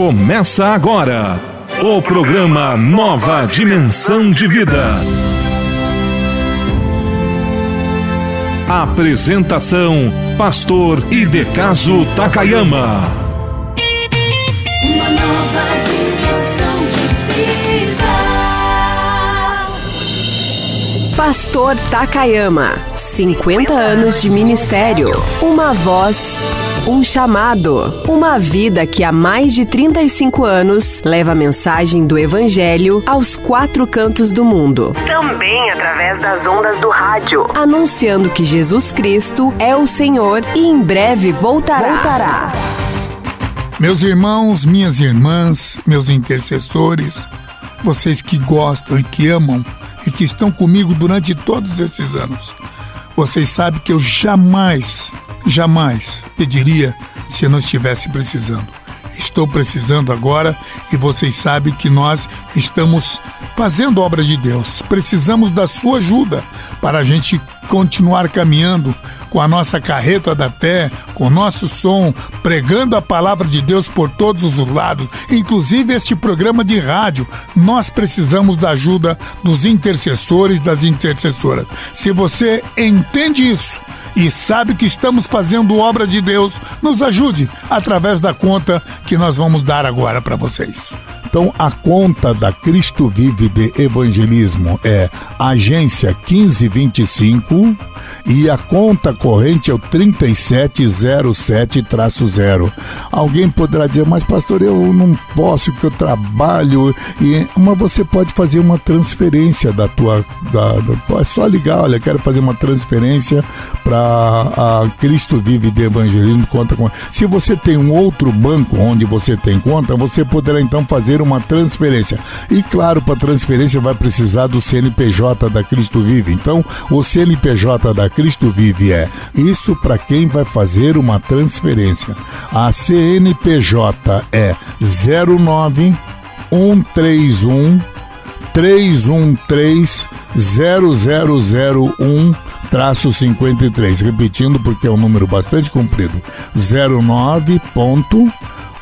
Começa agora o programa Nova Dimensão de Vida. Apresentação: Pastor Idecaso Takayama. Uma nova dimensão de vida. Pastor Takayama, 50 anos de ministério, uma voz, um chamado, uma vida que há mais de 35 anos leva a mensagem do Evangelho aos quatro cantos do mundo. Também através das ondas do rádio, anunciando que Jesus Cristo é o Senhor e em breve voltará. voltará. Meus irmãos, minhas irmãs, meus intercessores, vocês que gostam e que amam e que estão comigo durante todos esses anos, vocês sabem que eu jamais, jamais pediria se não estivesse precisando. Estou precisando agora e vocês sabem que nós estamos fazendo obra de Deus. Precisamos da sua ajuda para a gente continuar caminhando com a nossa carreta da pé, com o nosso som, pregando a palavra de Deus por todos os lados, inclusive este programa de rádio. Nós precisamos da ajuda dos intercessores, das intercessoras. Se você entende isso e sabe que estamos fazendo obra de Deus, nos ajude através da conta que nós vamos dar agora para vocês. Então, a conta da Cristo Vive de Evangelismo é agência 1525 e a conta corrente é o 3707-0. Alguém poderá dizer, mas pastor, eu não posso porque eu trabalho. E, mas você pode fazer uma transferência da tua. Da, é só ligar, olha, quero fazer uma transferência para a Cristo Vive de Evangelismo. Conta com. Se você tem um outro banco onde você tem conta, você poderá então fazer uma transferência. E claro, para transferência vai precisar do CNPJ da Cristo Vive. Então, o CNPJ da Cristo Vive é isso para quem vai fazer uma transferência. A CNPJ é 09 131 313 0001 traço 53. Repetindo porque é um número bastante comprido. 09 ponto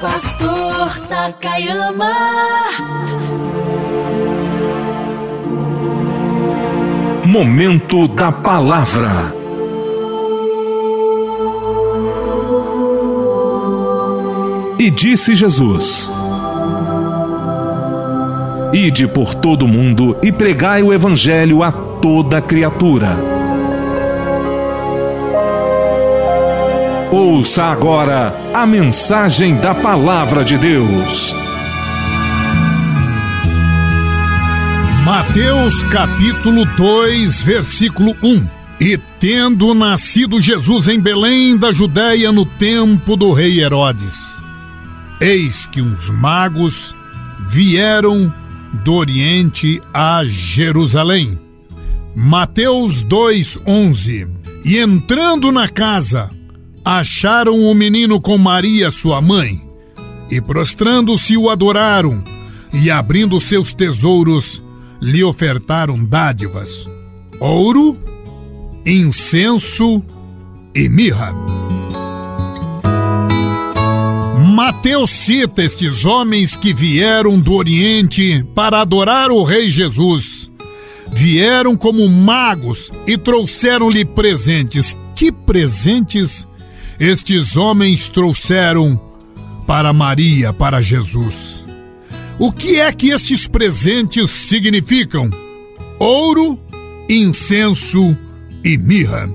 Pastor Takayama. Momento da Palavra. E disse Jesus: Ide por todo o mundo e pregai o Evangelho a toda criatura. Ouça agora a mensagem da Palavra de Deus. Mateus capítulo 2, versículo 1. E tendo nascido Jesus em Belém da Judéia no tempo do rei Herodes, eis que uns magos vieram do Oriente a Jerusalém. Mateus 2:11. E entrando na casa, acharam o menino com Maria, sua mãe, e prostrando-se o adoraram, e abrindo seus tesouros, lhe ofertaram dádivas: ouro, incenso e mirra. Mateus cita estes homens que vieram do Oriente para adorar o Rei Jesus. Vieram como magos e trouxeram-lhe presentes. Que presentes estes homens trouxeram para Maria, para Jesus? O que é que estes presentes significam? Ouro, incenso e mirra.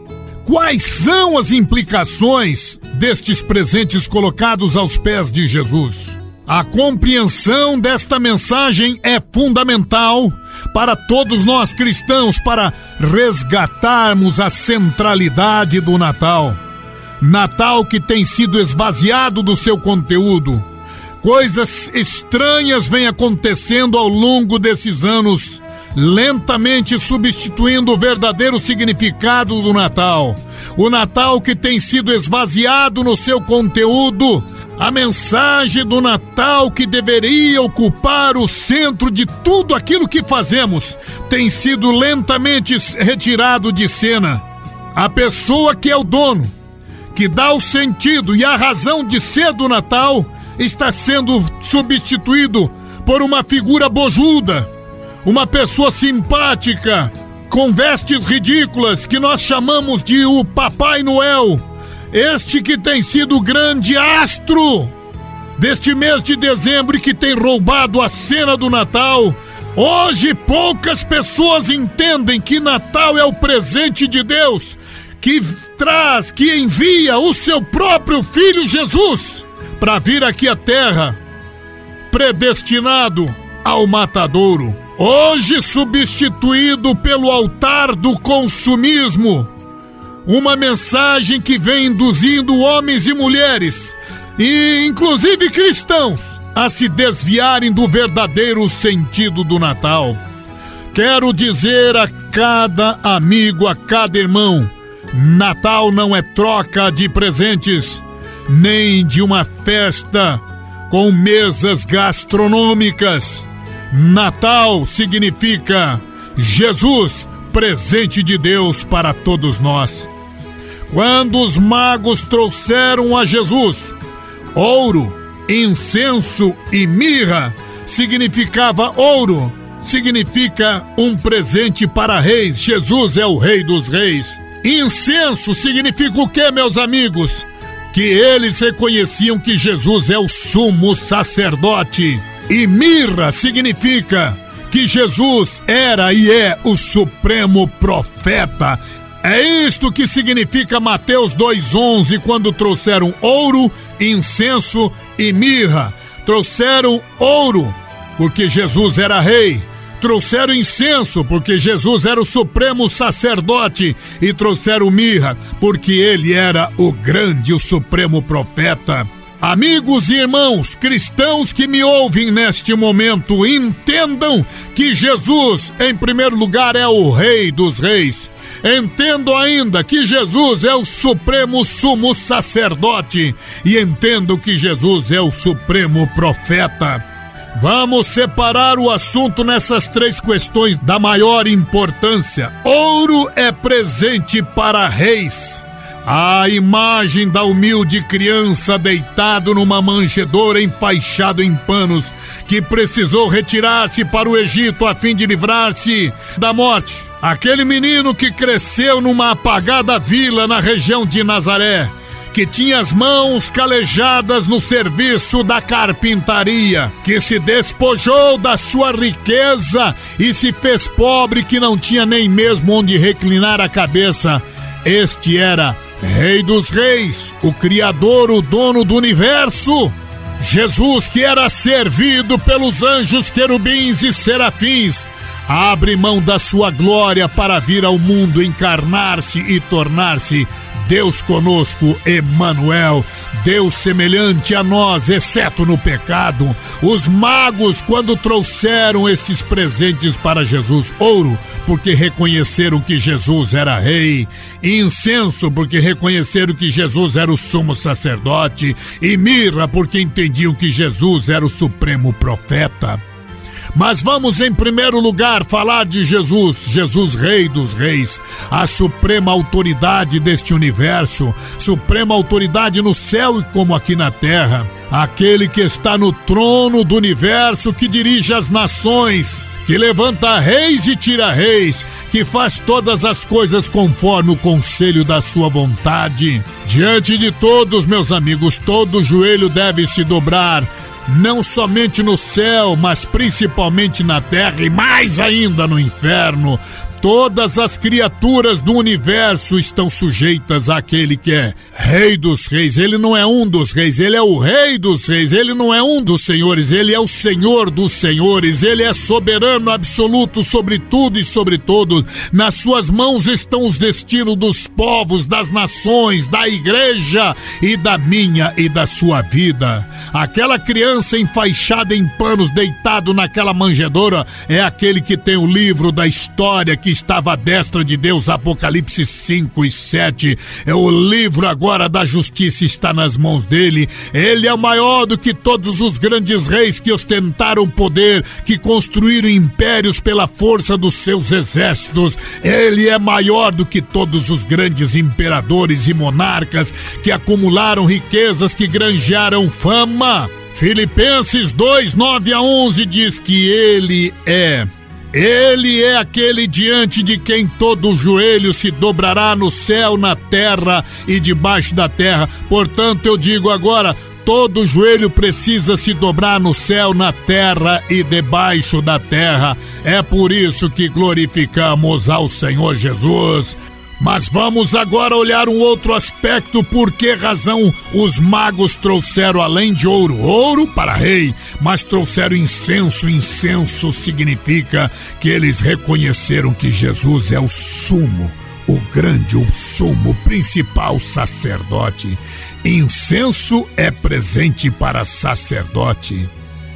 Quais são as implicações destes presentes colocados aos pés de Jesus? A compreensão desta mensagem é fundamental para todos nós cristãos para resgatarmos a centralidade do Natal. Natal que tem sido esvaziado do seu conteúdo. Coisas estranhas vêm acontecendo ao longo desses anos, lentamente substituindo o verdadeiro significado do Natal. O Natal que tem sido esvaziado no seu conteúdo a mensagem do Natal que deveria ocupar o centro de tudo aquilo que fazemos tem sido lentamente retirado de cena. A pessoa que é o dono, que dá o sentido e a razão de ser do Natal, está sendo substituído por uma figura bojuda, uma pessoa simpática, com vestes ridículas que nós chamamos de o Papai Noel este que tem sido o grande astro deste mês de dezembro e que tem roubado a cena do Natal. Hoje poucas pessoas entendem que Natal é o presente de Deus que traz, que envia o seu próprio filho Jesus para vir aqui à terra, predestinado ao matadouro. Hoje substituído pelo altar do consumismo uma mensagem que vem induzindo homens e mulheres, e inclusive cristãos, a se desviarem do verdadeiro sentido do Natal. Quero dizer a cada amigo, a cada irmão: Natal não é troca de presentes, nem de uma festa com mesas gastronômicas. Natal significa Jesus presente de Deus para todos nós. Quando os magos trouxeram a Jesus ouro, incenso e mirra, significava ouro, significa um presente para reis. Jesus é o rei dos reis. Incenso significa o que, meus amigos? Que eles reconheciam que Jesus é o sumo sacerdote. E mirra significa que Jesus era e é o supremo profeta. É isto que significa Mateus 2:11 quando trouxeram ouro, incenso e mirra. Trouxeram ouro porque Jesus era rei. Trouxeram incenso porque Jesus era o supremo sacerdote e trouxeram mirra porque ele era o grande, o supremo profeta. Amigos e irmãos cristãos que me ouvem neste momento, entendam que Jesus, em primeiro lugar, é o Rei dos Reis. Entendo ainda que Jesus é o supremo sumo sacerdote e entendo que Jesus é o supremo profeta. Vamos separar o assunto nessas três questões da maior importância. Ouro é presente para reis. A imagem da humilde criança deitado numa manjedoura enfaixado em panos, que precisou retirar-se para o Egito a fim de livrar-se da morte. Aquele menino que cresceu numa apagada vila na região de Nazaré, que tinha as mãos calejadas no serviço da carpintaria, que se despojou da sua riqueza e se fez pobre, que não tinha nem mesmo onde reclinar a cabeça. Este era Rei dos Reis, o Criador, o dono do universo. Jesus, que era servido pelos anjos, querubins e serafins, abre mão da sua glória para vir ao mundo encarnar-se e tornar-se Deus conosco, Emanuel, Deus semelhante a nós, exceto no pecado. Os magos, quando trouxeram esses presentes para Jesus, ouro, porque reconheceram que Jesus era rei, incenso, porque reconheceram que Jesus era o sumo sacerdote, e mirra, porque entendiam que Jesus era o supremo profeta. Mas vamos em primeiro lugar falar de Jesus, Jesus Rei dos Reis, a suprema autoridade deste universo, suprema autoridade no céu e como aqui na terra, aquele que está no trono do universo, que dirige as nações, que levanta reis e tira reis, que faz todas as coisas conforme o conselho da sua vontade. Diante de todos, meus amigos, todo joelho deve se dobrar não somente no céu, mas principalmente na terra e mais ainda no inferno. Todas as criaturas do universo estão sujeitas àquele que é Rei dos Reis. Ele não é um dos reis, ele é o Rei dos Reis. Ele não é um dos senhores, ele é o Senhor dos senhores. Ele é soberano absoluto sobre tudo e sobre todos. Nas suas mãos estão os destinos dos povos, das nações, da igreja e da minha e da sua vida. Aquela criança enfaixada em panos, deitado naquela manjedoura, é aquele que tem o livro da história que estava à destra de Deus, Apocalipse 5 e 7. É o livro agora da justiça está nas mãos dele. Ele é maior do que todos os grandes reis que ostentaram poder, que construíram impérios pela força dos seus exércitos. Ele é maior do que todos os grandes imperadores e monarcas que acumularam riquezas, que granjearam fama. Filipenses 2, 9 a 11 diz que ele é ele é aquele diante de quem todo joelho se dobrará no céu, na terra e debaixo da terra. Portanto, eu digo agora: todo joelho precisa se dobrar no céu, na terra e debaixo da terra. É por isso que glorificamos ao Senhor Jesus. Mas vamos agora olhar um outro aspecto, por que razão os magos trouxeram além de ouro, ouro para rei, mas trouxeram incenso. Incenso significa que eles reconheceram que Jesus é o sumo, o grande, o sumo, principal sacerdote. Incenso é presente para sacerdote.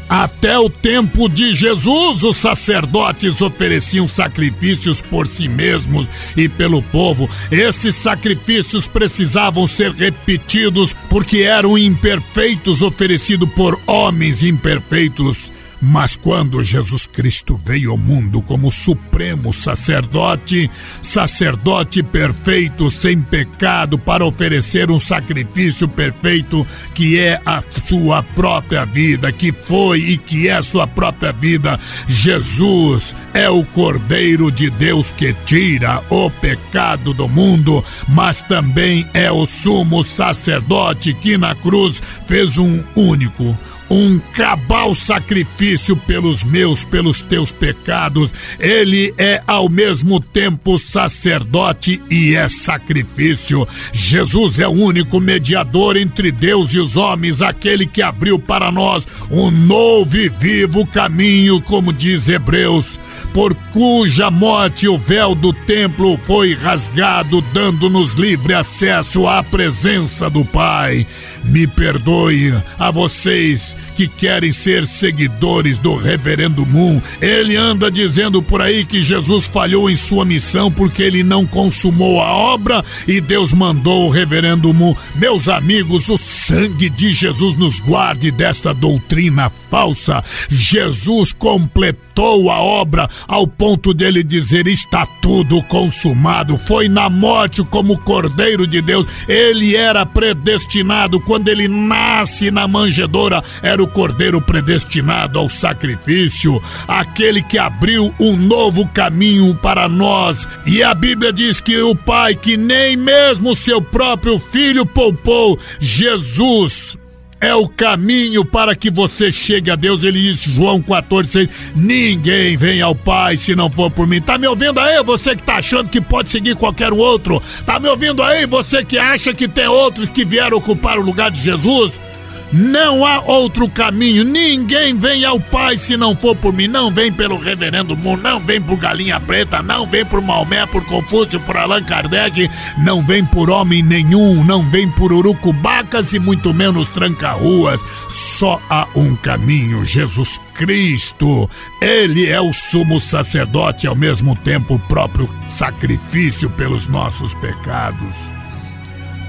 Até o tempo de Jesus, os sacerdotes ofereciam sacrifícios por si mesmos e pelo povo. Esses sacrifícios precisavam ser repetidos porque eram imperfeitos, oferecidos por homens imperfeitos. Mas quando Jesus Cristo veio ao mundo como supremo sacerdote, sacerdote perfeito, sem pecado, para oferecer um sacrifício perfeito, que é a sua própria vida, que foi e que é a sua própria vida, Jesus é o Cordeiro de Deus que tira o pecado do mundo, mas também é o sumo sacerdote que na cruz fez um único um cabal sacrifício pelos meus, pelos teus pecados. Ele é ao mesmo tempo sacerdote e é sacrifício. Jesus é o único mediador entre Deus e os homens, aquele que abriu para nós um novo e vivo caminho, como diz Hebreus, por cuja morte o véu do templo foi rasgado, dando-nos livre acesso à presença do Pai. Me perdoe a vocês que querem ser seguidores do Reverendo Moon. Ele anda dizendo por aí que Jesus falhou em sua missão porque ele não consumou a obra e Deus mandou o Reverendo Moon. Meus amigos, o sangue de Jesus nos guarde desta doutrina falsa. Jesus completou a obra ao ponto dele dizer: está tudo consumado. Foi na morte como Cordeiro de Deus. Ele era predestinado quando ele nasce na manjedoura. Era o Cordeiro predestinado ao sacrifício, aquele que abriu um novo caminho para nós. E a Bíblia diz que o Pai, que nem mesmo seu próprio filho poupou, Jesus é o caminho para que você chegue a Deus. Ele diz, João 14, 6, ninguém vem ao Pai se não for por mim. Tá me ouvindo aí? Você que tá achando que pode seguir qualquer outro. Tá me ouvindo aí? Você que acha que tem outros que vieram ocupar o lugar de Jesus? Não há outro caminho. Ninguém vem ao Pai se não for por mim. Não vem pelo Reverendo Moon, não vem por Galinha Preta, não vem por Maomé, por Confúcio, por Allan Kardec, não vem por homem nenhum, não vem por Urucubacas e muito menos Tranca-Ruas. Só há um caminho, Jesus Cristo. Ele é o sumo sacerdote e ao mesmo tempo o próprio sacrifício pelos nossos pecados.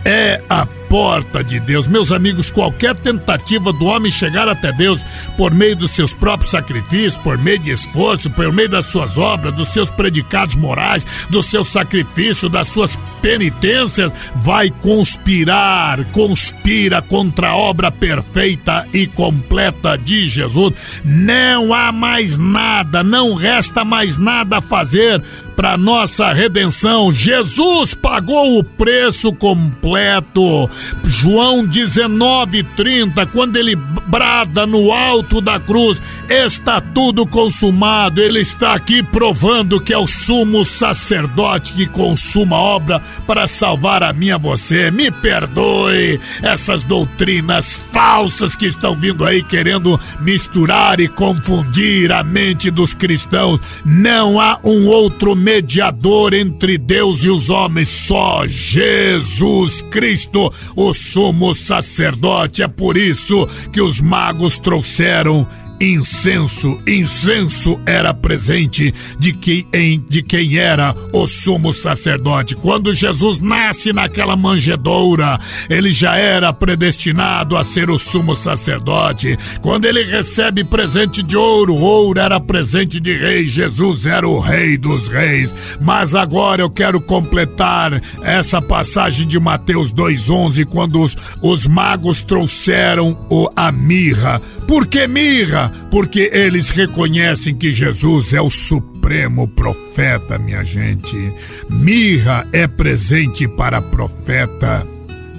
É a porta de Deus. Meus amigos, qualquer tentativa do homem chegar até Deus por meio dos seus próprios sacrifícios, por meio de esforço, por meio das suas obras, dos seus predicados morais, do seu sacrifício, das suas penitências, vai conspirar, conspira contra a obra perfeita e completa de Jesus. Não há mais nada, não resta mais nada a fazer para nossa redenção. Jesus pagou o preço completo. João 19:30, quando ele brada no alto da cruz, está tudo consumado. Ele está aqui provando que é o sumo sacerdote que consuma a obra para salvar a minha você. Me perdoe essas doutrinas falsas que estão vindo aí querendo misturar e confundir a mente dos cristãos. Não há um outro mediador entre Deus e os homens, só Jesus Cristo, o sumo sacerdote. É por isso que os magos trouxeram incenso. Incenso era presente de quem, de quem era o sumo sacerdote. Quando Jesus nasce naquela manjedoura, ele já era predestinado a ser o sumo sacerdote. Quando ele recebe presente de ouro, ouro era presente de rei, Jesus era o rei dos reis. Mas agora eu quero completar essa passagem de Mateus 2,11, quando os, os magos trouxeram o, a mirra. Por que mirra? Porque eles reconhecem que Jesus é o supremo profeta, minha gente. Mirra é presente para profeta.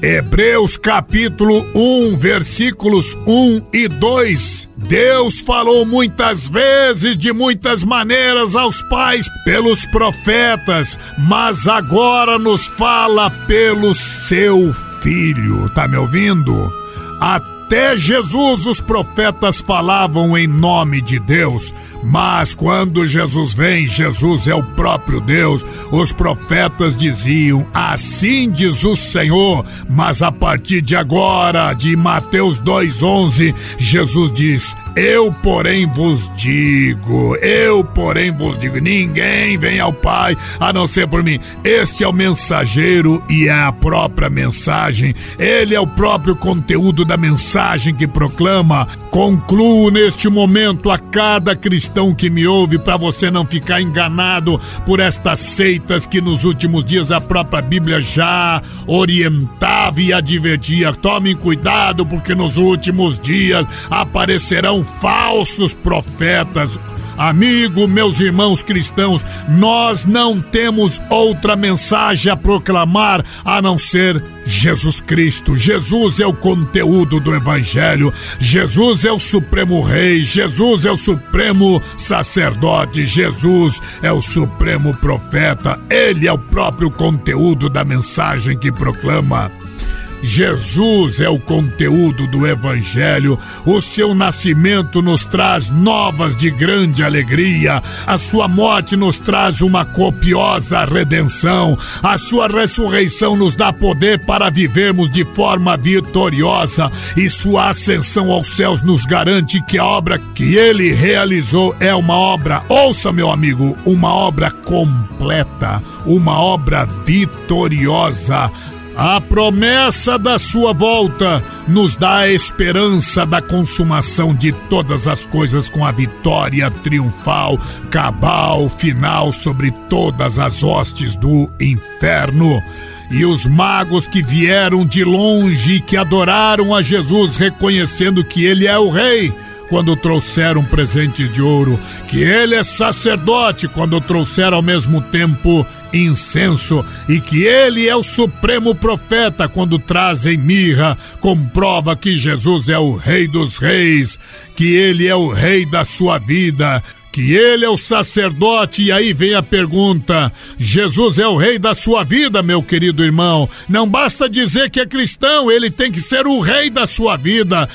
Hebreus capítulo 1, versículos 1 e 2. Deus falou muitas vezes, de muitas maneiras aos pais pelos profetas, mas agora nos fala pelo seu filho. Tá me ouvindo? Até até Jesus os profetas falavam em nome de Deus, mas quando Jesus vem, Jesus é o próprio Deus. Os profetas diziam: Assim diz o Senhor. Mas a partir de agora, de Mateus 2:11, Jesus diz: Eu, porém, vos digo, eu, porém, vos digo, ninguém vem ao Pai a não ser por mim. Este é o mensageiro e é a própria mensagem. Ele é o próprio conteúdo da mensagem que proclama. Concluo neste momento a cada cristão que me ouve para você não ficar enganado por estas seitas que nos últimos dias a própria Bíblia já orientava e advertia. Tomem cuidado porque nos últimos dias aparecerão falsos profetas Amigo, meus irmãos cristãos, nós não temos outra mensagem a proclamar a não ser Jesus Cristo. Jesus é o conteúdo do Evangelho. Jesus é o Supremo Rei. Jesus é o Supremo Sacerdote. Jesus é o Supremo Profeta. Ele é o próprio conteúdo da mensagem que proclama. Jesus é o conteúdo do Evangelho. O seu nascimento nos traz novas de grande alegria. A sua morte nos traz uma copiosa redenção. A sua ressurreição nos dá poder para vivermos de forma vitoriosa. E sua ascensão aos céus nos garante que a obra que ele realizou é uma obra, ouça, meu amigo, uma obra completa, uma obra vitoriosa a promessa da sua volta nos dá a esperança da consumação de todas as coisas com a vitória triunfal, cabal, final sobre todas as hostes do inferno. E os magos que vieram de longe e que adoraram a Jesus, reconhecendo que ele é o Rei, quando trouxeram presentes de ouro, que ele é sacerdote quando trouxeram ao mesmo tempo incenso e que ele é o supremo profeta quando trazem mirra, comprova que Jesus é o rei dos reis, que ele é o rei da sua vida, que ele é o sacerdote, e aí vem a pergunta: Jesus é o rei da sua vida, meu querido irmão. Não basta dizer que é cristão, ele tem que ser o rei da sua vida.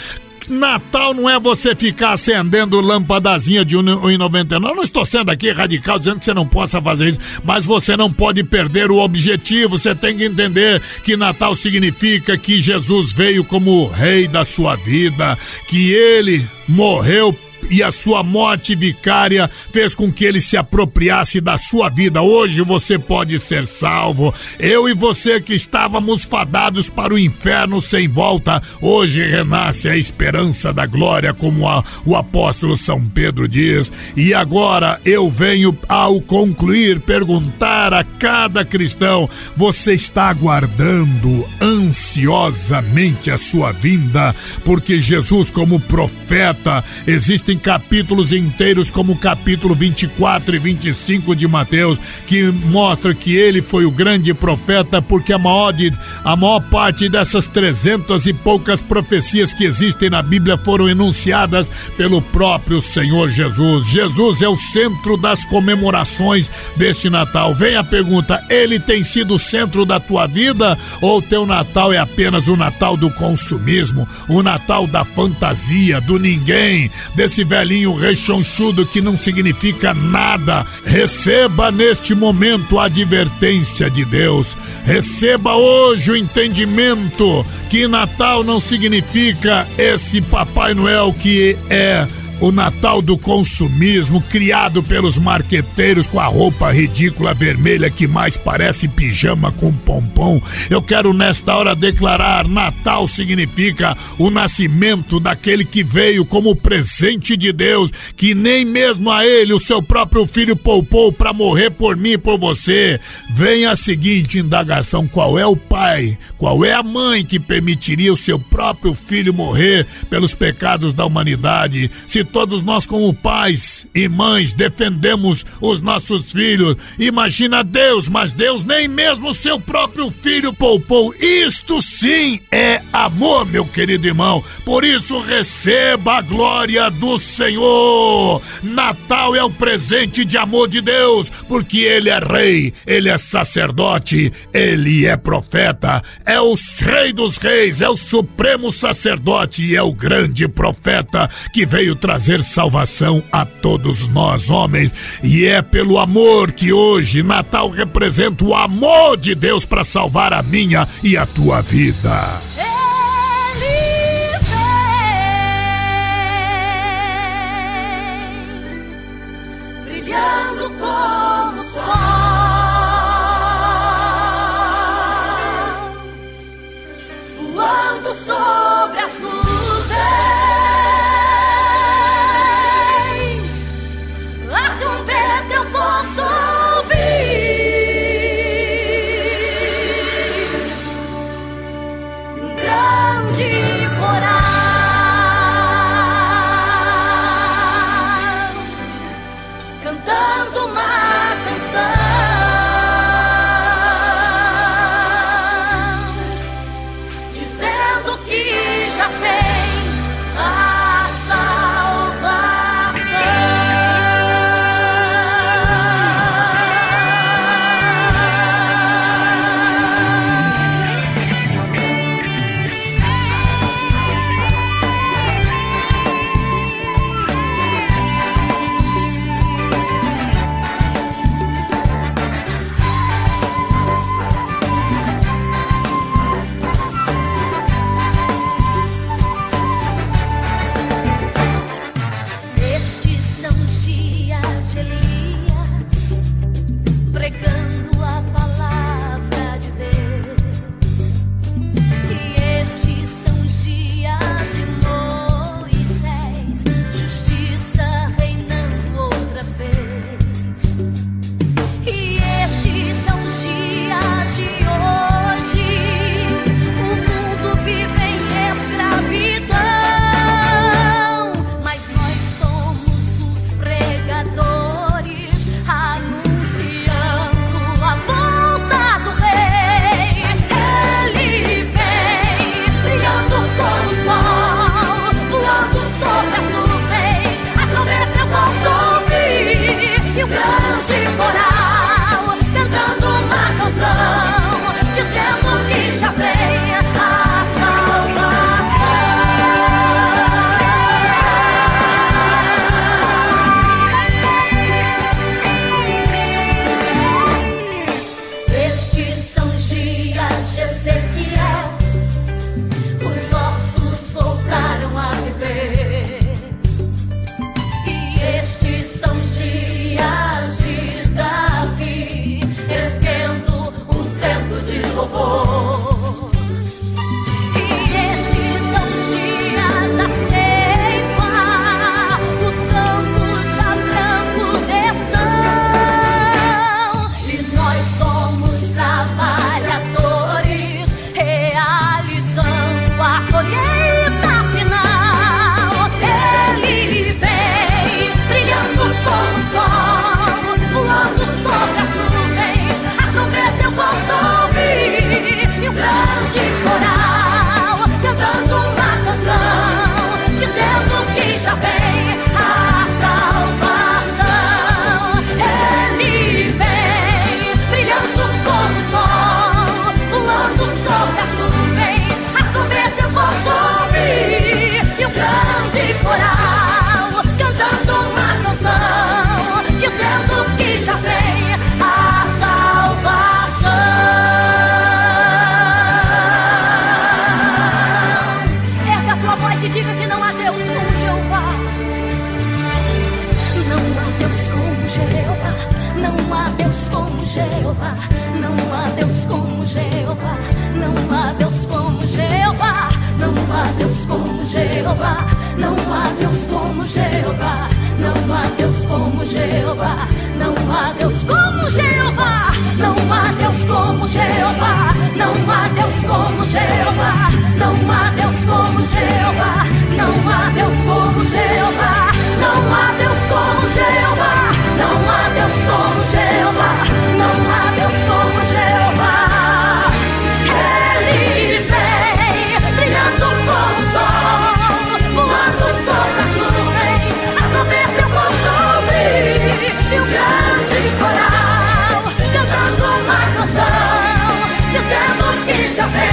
Natal não é você ficar acendendo lâmpadazinha de 1,99. Não estou sendo aqui radical dizendo que você não possa fazer isso, mas você não pode perder o objetivo. Você tem que entender que Natal significa que Jesus veio como rei da sua vida, que ele morreu e a sua morte vicária fez com que ele se apropriasse da sua vida. Hoje você pode ser salvo. Eu e você que estávamos fadados para o inferno sem volta, hoje renasce a esperança da glória, como a, o apóstolo São Pedro diz. E agora eu venho, ao concluir, perguntar a cada cristão: você está aguardando ansiosamente a sua vinda? Porque Jesus, como profeta, existe Existem capítulos inteiros, como o capítulo 24 e 25 de Mateus, que mostra que ele foi o grande profeta, porque a maior, de, a maior parte dessas trezentas e poucas profecias que existem na Bíblia foram enunciadas pelo próprio Senhor Jesus. Jesus é o centro das comemorações deste Natal. Vem a pergunta: ele tem sido o centro da tua vida ou teu Natal é apenas o Natal do consumismo, o Natal da fantasia, do ninguém, desse velhinho rechonchudo que não significa nada? Receba neste momento a advertência de Deus. Receba hoje o entendimento que Natal não significa esse Papai Noel que é o Natal do consumismo, criado pelos marqueteiros com a roupa ridícula vermelha que mais parece pijama com pompom. Eu quero nesta hora declarar: Natal significa o nascimento daquele que veio como presente de Deus, que nem mesmo a ele, o seu próprio filho, poupou para morrer por mim e por você. Vem a seguinte indagação: qual é o pai, qual é a mãe que permitiria o seu próprio filho morrer pelos pecados da humanidade? Se todos nós, como pais e mães, defendemos os nossos filhos. Imagina Deus, mas Deus nem mesmo seu próprio filho poupou. Isto sim é amor, meu querido irmão. Por isso, receba a glória do Senhor. Natal é o presente de amor de Deus, porque Ele é rei, Ele é sacerdote, Ele é profeta, é o rei dos reis, é o supremo sacerdote e é o grande profeta que veio trazer trazer salvação a todos nós, homens. E é pelo amor que hoje Natal representa o amor de Deus para salvar a minha e a tua vida. Ele como Jeová. Não há Deus como Jeová. Não há Deus como Jeová. Não há Deus como Jeová. Não há Deus como Jeová. Não há Deus como Jeová. Não há Deus como Jeová. Não há Deus como Jeová. Não há Deus como Jeová. Não há Deus como Jeová. Não há Jump!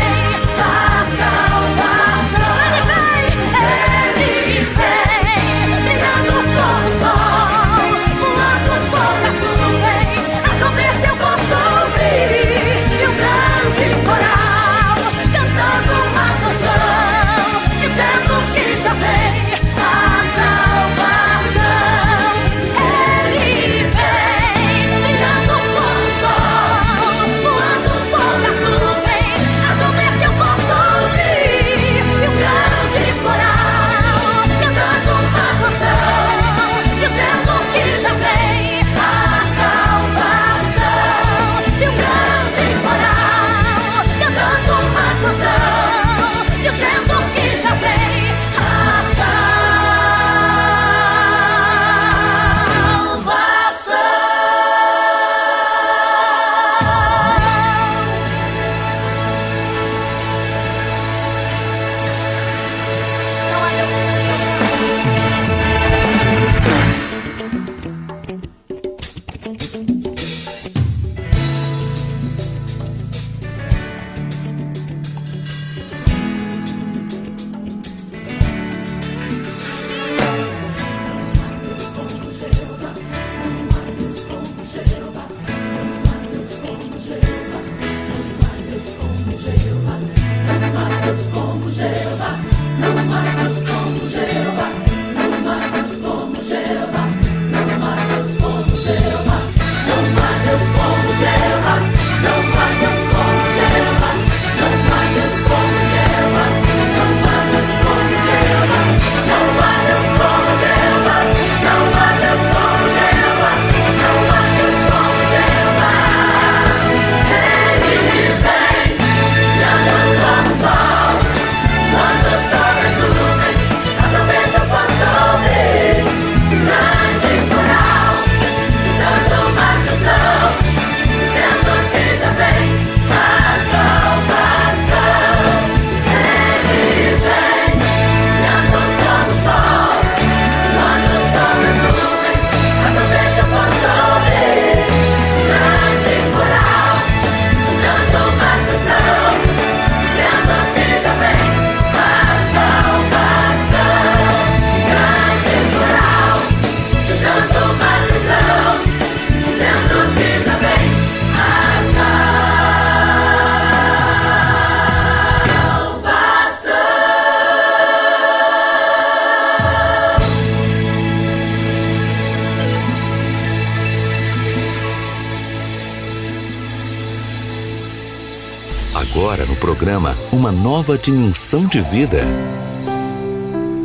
Programa Uma Nova Dimensão de Vida.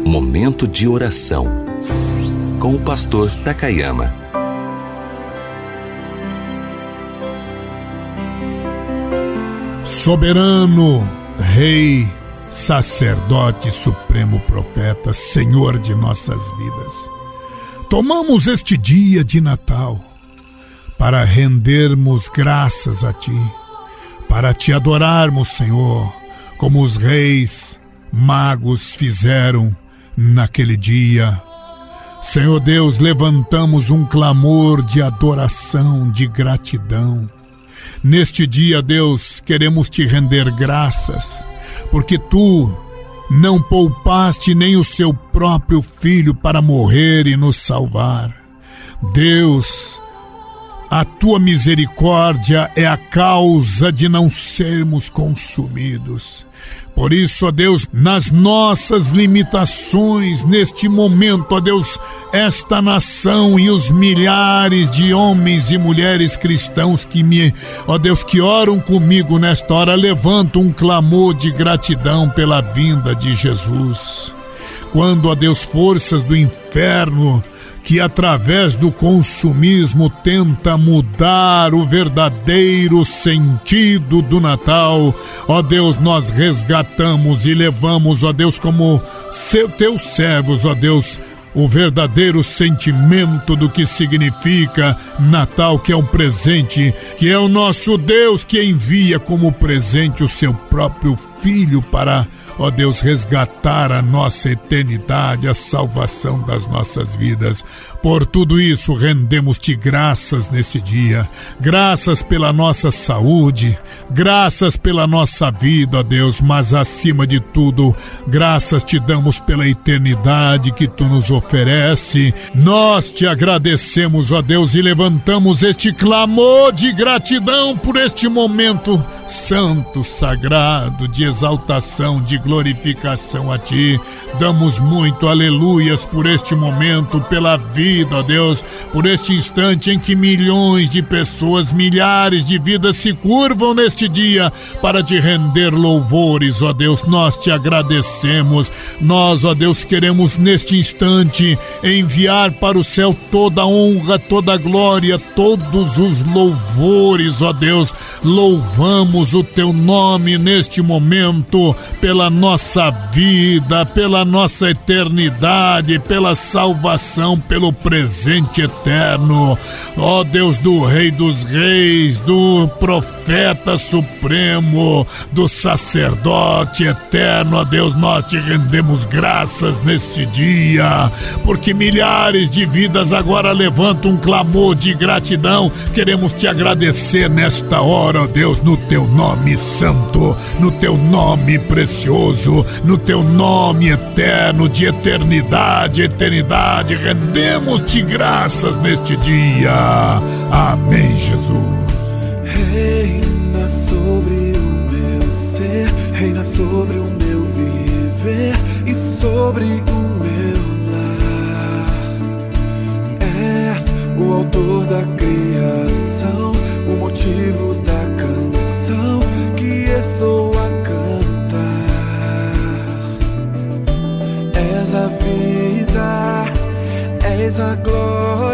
Momento de oração. Com o pastor Takayama. Soberano, Rei, Sacerdote, Supremo Profeta, Senhor de nossas vidas, tomamos este dia de Natal para rendermos graças a Ti, para Te adorarmos, Senhor, como os reis magos fizeram naquele dia. Senhor Deus, levantamos um clamor de adoração, de gratidão. Neste dia, Deus, queremos te render graças, porque tu não poupaste nem o seu próprio filho para morrer e nos salvar. Deus, a tua misericórdia é a causa de não sermos consumidos. Por isso, ó Deus, nas nossas limitações, neste momento, ó Deus, esta nação e os milhares de homens e mulheres cristãos que me, ó Deus, que oram comigo nesta hora, levantam um clamor de gratidão pela vinda de Jesus. Quando, ó Deus, forças do inferno que através do consumismo tenta mudar o verdadeiro sentido do Natal. Ó Deus, nós resgatamos e levamos, ó Deus, como seu, teus servos, ó Deus, o verdadeiro sentimento do que significa Natal, que é um presente, que é o nosso Deus que envia como presente o seu próprio Filho para ó Deus, resgatar a nossa eternidade, a salvação das nossas vidas. Por tudo isso, rendemos-te graças nesse dia, graças pela nossa saúde, graças pela nossa vida, ó Deus, mas acima de tudo, graças te damos pela eternidade que tu nos oferece. Nós te agradecemos, ó Deus, e levantamos este clamor de gratidão por este momento santo, sagrado, de exaltação, de glorificação a Ti. Damos muito aleluias por este momento, pela vida, ó Deus, por este instante em que milhões de pessoas, milhares de vidas se curvam neste dia para te render louvores, ó Deus. Nós te agradecemos. Nós, ó Deus, queremos neste instante enviar para o céu toda a honra, toda a glória, todos os louvores, ó Deus. Louvamos louvamos o teu nome neste momento, pela nossa vida, pela nossa eternidade, pela salvação, pelo presente eterno. Ó Deus do Rei dos Reis, do profeta supremo, do sacerdote eterno, ó Deus, nós te rendemos graças neste dia, porque milhares de vidas agora levantam um clamor de gratidão. Queremos te agradecer nesta hora, ó Deus, no teu teu nome santo, no teu nome precioso, no teu nome eterno, de eternidade, eternidade. Rendemos-te graças neste dia. Amém, Jesus. Reina sobre o meu ser, reina sobre o meu viver e sobre o meu lar. És o autor da criação, o motivo és a glória,